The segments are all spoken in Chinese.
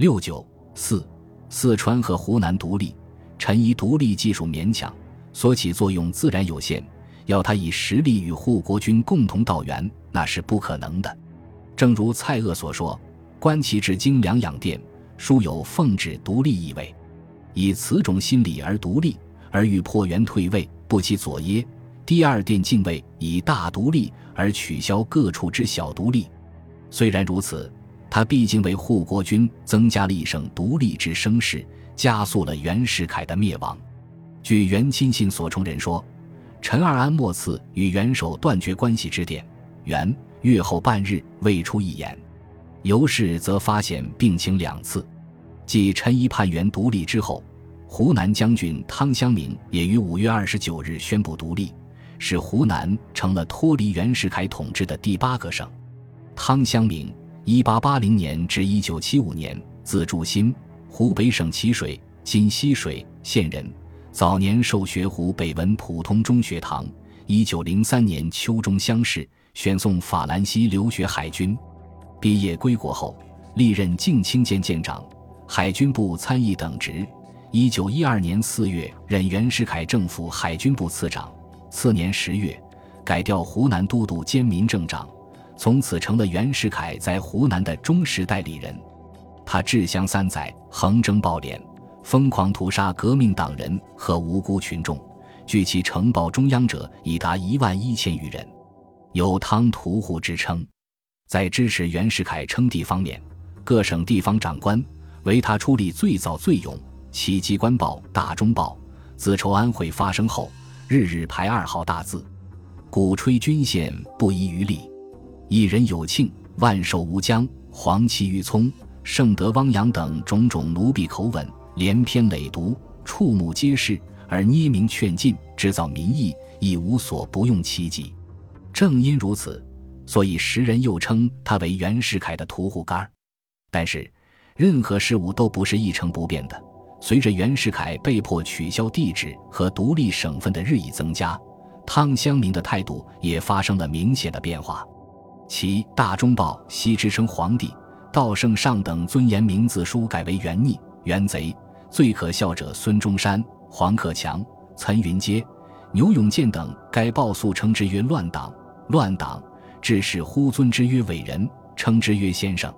六九四，四川和湖南独立，陈仪独立技术勉强，所起作用自然有限。要他以实力与护国军共同道援，那是不可能的。正如蔡锷所说：“观其至精良养殿，殊有奉旨独立意味。以此种心理而独立，而欲破元退位，不其左耶？第二殿敬位以大独立而取消各处之小独立。虽然如此。”他毕竟为护国军增加了一省独立之声势，加速了袁世凯的灭亡。据袁亲信所充人说，陈二安末次与元首断绝关系之典，元月后半日未出一言。尤氏则发现病情两次。继陈仪叛元独立之后，湖南将军汤湘明也于五月二十九日宣布独立，使湖南成了脱离袁世凯统治的第八个省。汤湘明。一八八零年至一九七五年，字柱新，湖北省蕲水（今浠水）县人。早年受学湖北文普通中学堂。一九零三年秋中乡试，选送法兰西留学海军。毕业归国后，历任靖清舰舰长、海军部参议等职。一九一二年四月，任袁世凯政府海军部次长。次年十月，改调湖南都督兼民政长。从此成了袁世凯在湖南的忠实代理人。他治乡三载，横征暴敛，疯狂屠杀革命党人和无辜群众，据其呈报中央者已达一万一千余人，有“汤屠户”之称。在支持袁世凯称帝方面，各省地方长官为他出力最早最勇。其机关报《大中报》自筹安会发生后，日日排二号大字，鼓吹军宪不遗余力。一人有庆，万寿无疆，黄旗玉葱，圣德汪洋等种种奴婢口吻，连篇累牍，触目皆是，而捏名劝进，制造民意，亦无所不用其极。正因如此，所以时人又称他为袁世凯的屠户干儿。但是，任何事物都不是一成不变的。随着袁世凯被迫取消帝制和独立省份的日益增加，汤湘明的态度也发生了明显的变化。其《大中报》西之称皇帝，道圣上等尊严名字书改为元逆、元贼。最可笑者孙中山、黄克强、岑云阶、牛永健等。该报素称之曰乱党，乱党，致使呼尊之曰伟人，称之曰先生。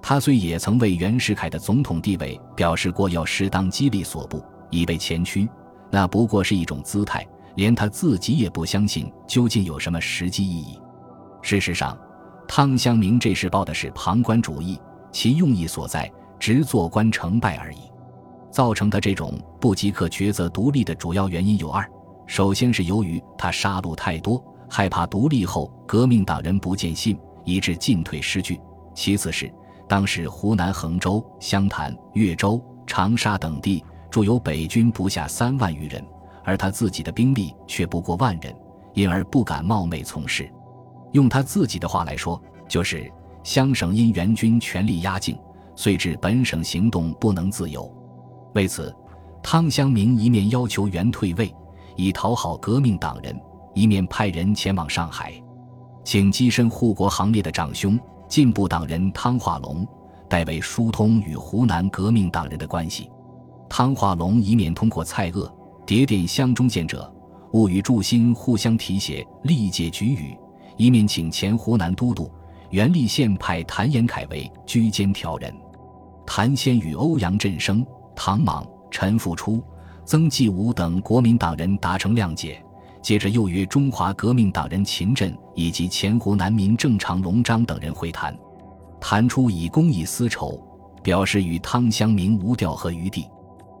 他虽也曾为袁世凯的总统地位表示过要适当激励所部，以备前驱，那不过是一种姿态，连他自己也不相信究竟有什么实际意义。事实上，汤湘明这时抱的是旁观主义，其用意所在，只做官成败而已。造成他这种不即刻抉择独立的主要原因有二：首先是由于他杀戮太多，害怕独立后革命党人不见信，以致进退失据；其次是当时湖南衡州、湘潭、岳州、长沙等地驻有北军不下三万余人，而他自己的兵力却不过万人，因而不敢冒昧从事。用他自己的话来说，就是湘省因援军全力压境，遂致本省行动不能自由。为此，汤湘明一面要求袁退位，以讨好革命党人，一面派人前往上海，请跻身护国行列的长兄进步党人汤化龙，代为疏通与湖南革命党人的关系。汤化龙一面通过蔡锷、谍电湘中见者，勿与祝新互相提携，力解局语。一面请前湖南都督袁立宪派谭延闿为居间调人，谭先与欧阳振声、唐莽、陈复初、曾纪武等国民党人达成谅解，接着又约中华革命党人秦振以及前湖南民政常龙章等人会谈，谈出以公益私仇，表示与汤湘明无调和余地。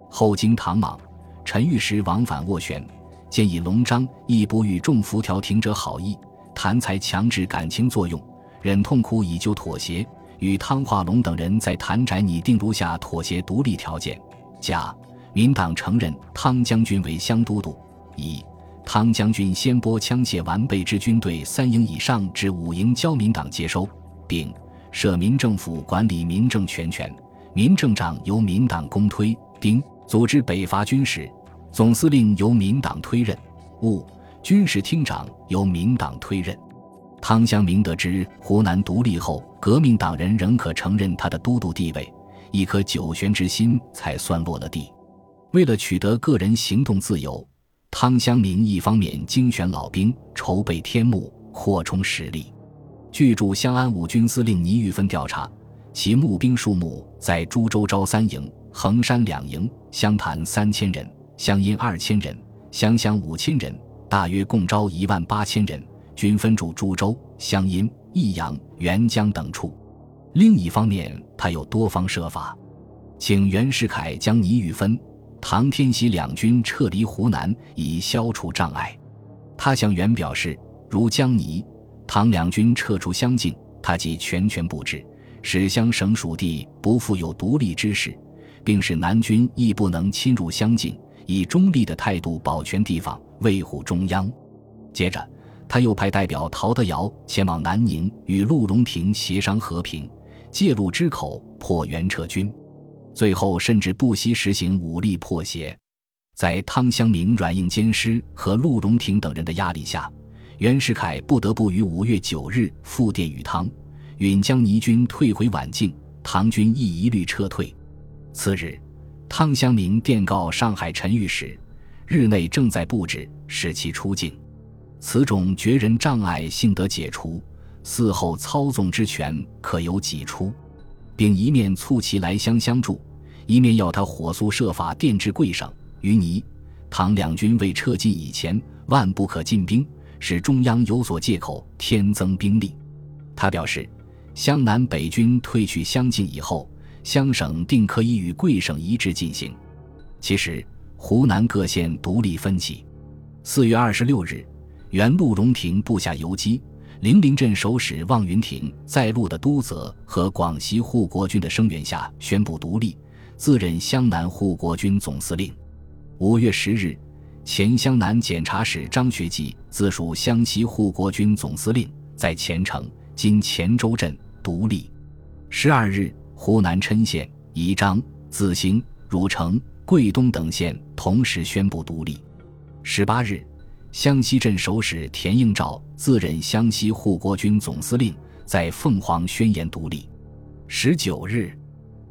后经唐莽、陈玉石往返斡旋，建议龙章亦不与众浮调停者好意。谭才强制感情作用，忍痛苦以就妥协，与汤化龙等人在谭宅拟定如下妥协独立条件：甲，民党承认汤将军为湘都督；乙，汤将军先拨枪械完备之军队三营以上至五营交民党接收，并设民政府管理民政全权，民政长由民党公推；丁，组织北伐军事，总司令由民党推任；戊。军事厅长由民党推任，汤湘明得知湖南独立后，革命党人仍可承认他的都督地位，一颗九玄之心才算落了地。为了取得个人行动自由，汤湘明一方面精选老兵，筹备天幕，扩充实力。据驻湘安五军司令倪玉芬调查，其募兵数目在株洲招三营、衡山两营，湘潭三千人，湘阴二千人，湘乡五千人，大约共招一万八千人，均分驻株洲、湘阴、益阳、沅江等处。另一方面，他又多方设法，请袁世凯将倪玉芬、唐天喜两军撤离湖南，以消除障碍。他向袁表示，如将倪、唐两军撤出湘境，他即全权布置，使湘省属地不复有独立之势，并使南军亦不能侵入湘境，以中立的态度保全地方，维护中央。接着，他又派代表陶德尧前往南宁，与陆荣廷协商和平。借路之口破袁撤军，最后甚至不惜实行武力破协。在汤湘明软硬兼施和陆荣廷等人的压力下，袁世凯不得不于五月九日复电与汤，允将倪军退回宛境，唐军亦一律撤退。次日，汤湘明电告上海陈御史，日内正在布置，使其出境。此种绝人障碍幸得解除。嗣后操纵之权可由己出，并一面促其来湘相助，一面要他火速设法电至贵省、于泥、唐两军未撤进以前，万不可进兵，使中央有所借口添增兵力。他表示，湘南北军退去襄境以后，湘省定可以与贵省一致进行。其实，湖南各县独立分起。四月二十六日，原陆荣廷部下游击。零陵镇守使望云亭在陆的督泽和广西护国军的声援下宣布独立，自任湘南护国军总司令。五月十日，前湘南检察使张学济自属湘西护国军总司令，在前城（今黔州镇）独立。十二日，湖南郴县、宜章、子兴、汝城、桂东等县同时宣布独立。十八日。湘西镇守使田应照自任湘西护国军总司令，在凤凰宣言独立。十九日，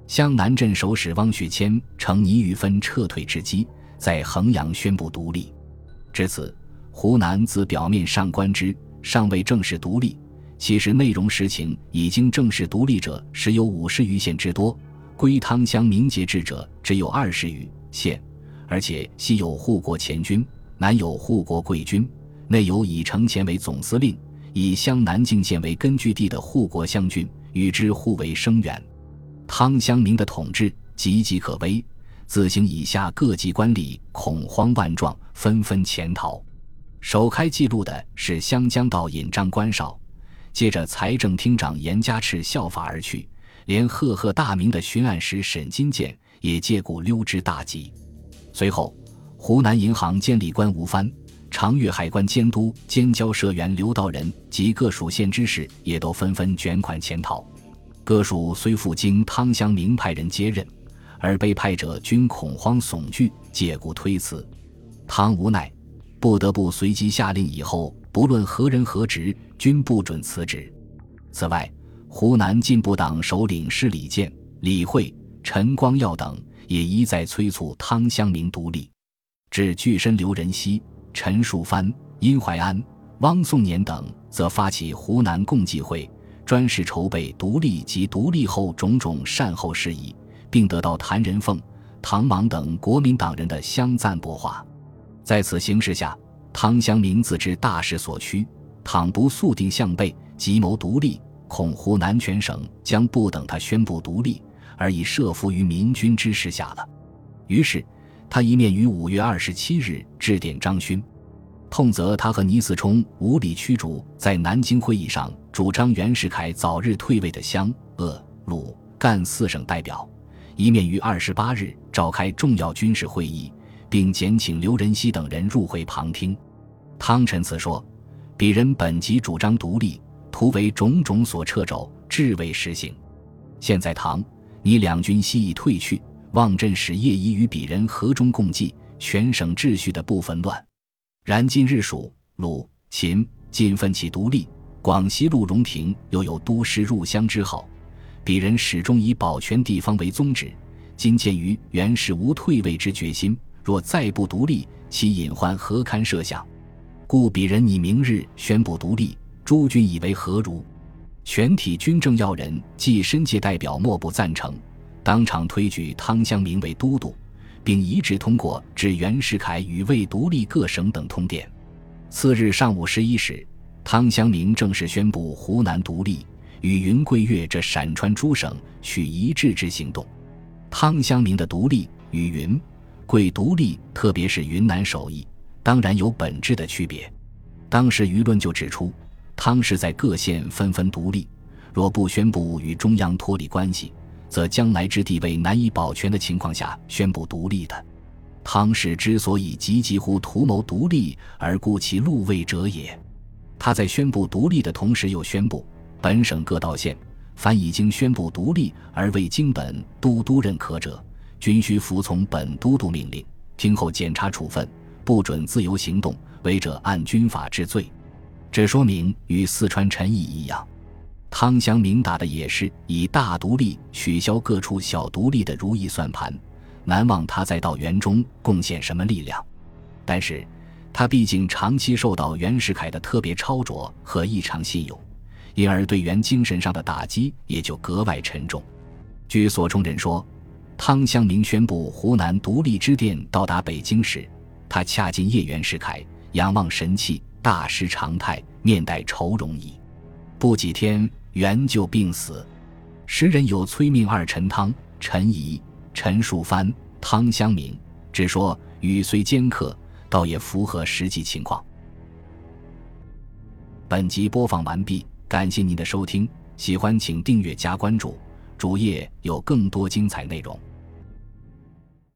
湘南镇守使汪学谦乘倪玉芬撤退之机，在衡阳宣布独立。至此，湖南自表面上观之尚未正式独立，其实内容实情已经正式独立者，时有五十余县之多；归汤乡明节制者只有二十余县，而且西有护国前军。南有护国贵军，内有以城前为总司令、以湘南境县为根据地的护国湘军，与之互为声援。汤乡明的统治岌岌可危，自行以下各级官吏恐慌万状，纷纷潜逃。首开记录的是湘江道尹张关绍，接着财政厅长严家敕效法而去，连赫赫大名的巡按使沈金健也借故溜之大吉。随后。湖南银行监理官吴藩、长粤海关监督兼交涉员刘道仁及各属县知事也都纷纷卷款潜逃。各属虽复经汤湘明派人接任，而被派者均恐慌悚惧，借故推辞。汤无奈，不得不随即下令，以后不论何人何职，均不准辞职。此外，湖南进步党首领是李健、李慧、陈光耀等，也一再催促汤湘明独立。至巨身刘仁熙、陈树藩、殷怀安、汪颂年等，则发起湖南共济会，专事筹备独立及独立后种种善后事宜，并得到谭仁凤、唐芒等国民党人的相赞驳话。在此形势下，汤湘明自知大势所趋，倘不速定向背，急谋独立，恐湖南全省将不等他宣布独立，而已设伏于明军之势下了。于是。他一面于五月二十七日致电张勋，痛责他和倪嗣冲无理驱逐在南京会议上主张袁世凯早日退位的湘、鄂、鲁、赣四省代表；一面于二十八日召开重要军事会议，并简请刘仁熙等人入会旁听。汤陈词说：“鄙人本即主张独立，图为种种所掣肘，至未实行。现在唐、你两军悉已退去。”望镇使业已与鄙人和中共济，全省秩序的不纷乱。然今日蜀、鲁、秦尽奋起独立，广西陆荣廷又有都师入湘之好，鄙人始终以保全地方为宗旨。今鉴于袁氏无退位之决心，若再不独立，其隐患何堪设想？故鄙人拟明日宣布独立。诸君以为何如？全体军政要人暨申诫代表莫不赞成，当场推举汤湘明为都督，并一致通过致袁世凯与未独立各省等通电。次日上午十一时，汤湘明正式宣布湖南独立，与云贵粤这陕川诸省取一致之行动。汤湘明的独立与云贵独立，特别是云南首义，当然有本质的区别。当时舆论就指出。汤氏在各县纷纷独立，若不宣布与中央脱离关系，则将来之地位难以保全的情况下宣布独立的。汤氏之所以急急乎图谋独立而顾其禄位者也。他在宣布独立的同时，又宣布本省各道县，凡已经宣布独立而未经本都督认可者，均需服从本都督命令，听候检查处分，不准自由行动，违者按军法治罪。这说明与四川陈毅一样，汤湘明打的也是以大独立取消各处小独立的如意算盘。难忘他在道元中贡献什么力量，但是他毕竟长期受到袁世凯的特别超卓和异常信用，因而对袁精神上的打击也就格外沉重。据所中人说，汤湘明宣布湖南独立之电到达北京时，他恰近夜袁世凯，仰望神器。大失常态，面带愁容矣。不几天，袁就病死。时人有催命二陈汤、陈仪、陈树藩、汤湘明只说，语虽尖刻，倒也符合实际情况。本集播放完毕，感谢您的收听，喜欢请订阅加关注，主页有更多精彩内容。